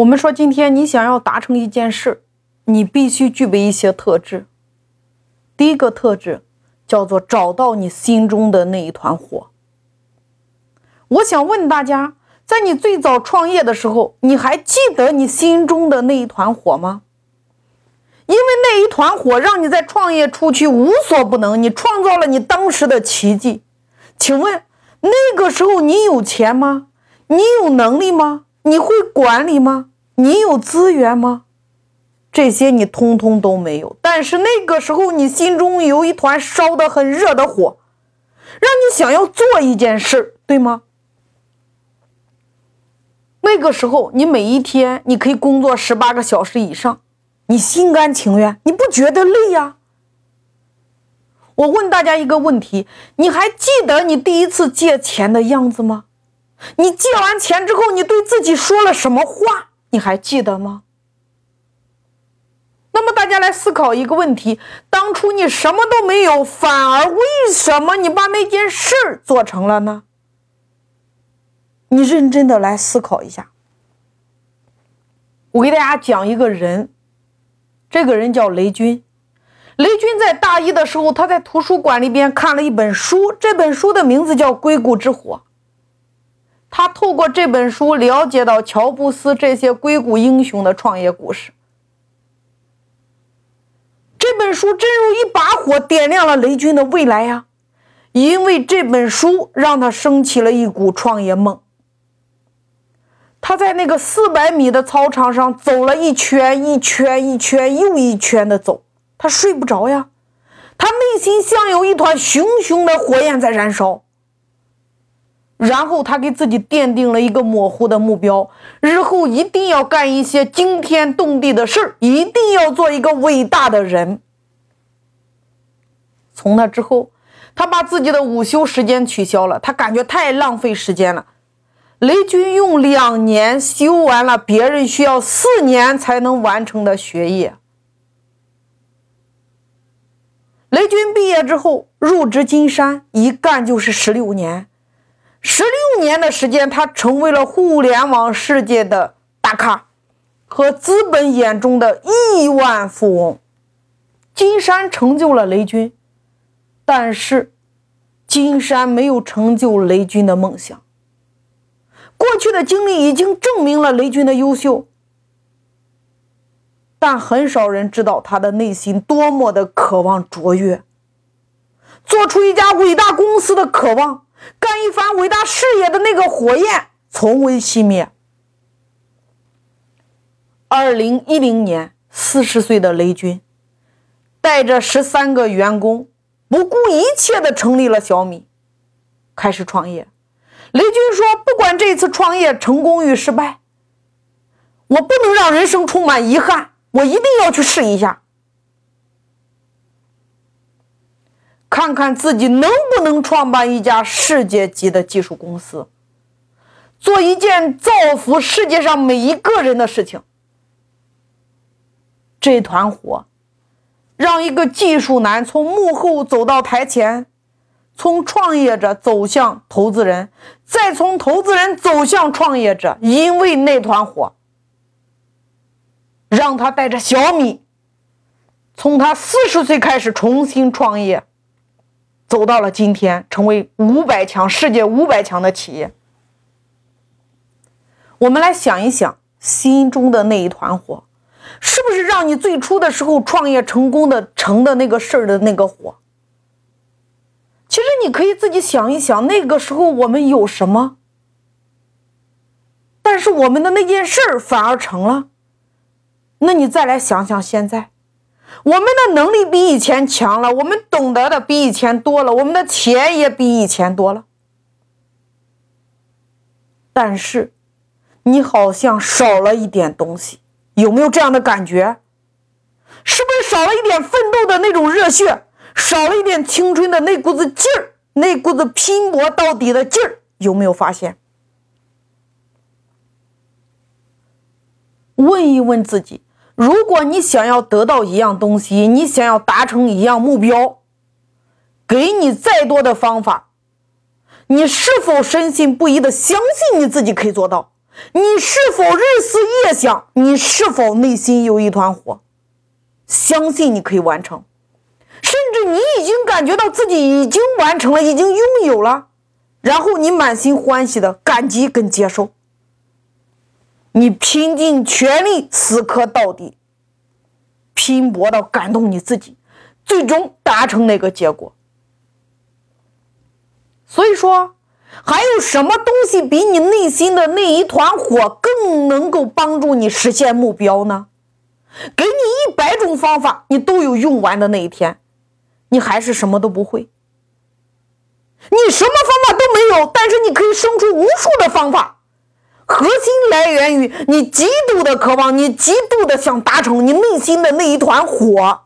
我们说，今天你想要达成一件事，你必须具备一些特质。第一个特质叫做找到你心中的那一团火。我想问大家，在你最早创业的时候，你还记得你心中的那一团火吗？因为那一团火让你在创业初期无所不能，你创造了你当时的奇迹。请问那个时候你有钱吗？你有能力吗？你会管理吗？你有资源吗？这些你通通都没有。但是那个时候，你心中有一团烧得很热的火，让你想要做一件事，对吗？那个时候，你每一天你可以工作十八个小时以上，你心甘情愿，你不觉得累呀？我问大家一个问题：你还记得你第一次借钱的样子吗？你借完钱之后，你对自己说了什么话？你还记得吗？那么大家来思考一个问题：当初你什么都没有，反而为什么你把那件事做成了呢？你认真的来思考一下。我给大家讲一个人，这个人叫雷军。雷军在大一的时候，他在图书馆里边看了一本书，这本书的名字叫《硅谷之火》。他透过这本书了解到乔布斯这些硅谷英雄的创业故事。这本书真如一把火，点亮了雷军的未来呀！因为这本书让他升起了一股创业梦。他在那个四百米的操场上走了一圈一圈一圈又一圈的走，他睡不着呀，他内心像有一团熊熊的火焰在燃烧。然后他给自己奠定了一个模糊的目标，日后一定要干一些惊天动地的事儿，一定要做一个伟大的人。从那之后，他把自己的午休时间取消了，他感觉太浪费时间了。雷军用两年修完了别人需要四年才能完成的学业。雷军毕业之后入职金山，一干就是十六年。十六年的时间，他成为了互联网世界的大咖，和资本眼中的亿万富翁。金山成就了雷军，但是金山没有成就雷军的梦想。过去的经历已经证明了雷军的优秀，但很少人知道他的内心多么的渴望卓越，做出一家伟大公司的渴望。干一番伟大事业的那个火焰从未熄灭。二零一零年，四十岁的雷军带着十三个员工，不顾一切的成立了小米，开始创业。雷军说：“不管这次创业成功与失败，我不能让人生充满遗憾，我一定要去试一下。”看看自己能不能创办一家世界级的技术公司，做一件造福世界上每一个人的事情。这团火，让一个技术男从幕后走到台前，从创业者走向投资人，再从投资人走向创业者。因为那团火，让他带着小米，从他四十岁开始重新创业。走到了今天，成为五百强世界五百强的企业。我们来想一想，心中的那一团火，是不是让你最初的时候创业成功的成的那个事儿的那个火？其实你可以自己想一想，那个时候我们有什么？但是我们的那件事儿反而成了。那你再来想想现在。我们的能力比以前强了，我们懂得的比以前多了，我们的钱也比以前多了。但是，你好像少了一点东西，有没有这样的感觉？是不是少了一点奋斗的那种热血，少了一点青春的那股子劲儿，那股子拼搏到底的劲儿？有没有发现？问一问自己。如果你想要得到一样东西，你想要达成一样目标，给你再多的方法，你是否深信不疑的相信你自己可以做到？你是否日思夜想？你是否内心有一团火？相信你可以完成，甚至你已经感觉到自己已经完成了，已经拥有了，然后你满心欢喜的感激跟接受，你拼尽全力死磕到底，拼搏到感动你自己，最终达成那个结果。所以说。还有什么东西比你内心的那一团火更能够帮助你实现目标呢？给你一百种方法，你都有用完的那一天，你还是什么都不会。你什么方法都没有，但是你可以生出无数的方法。核心来源于你极度的渴望，你极度的想达成你内心的那一团火。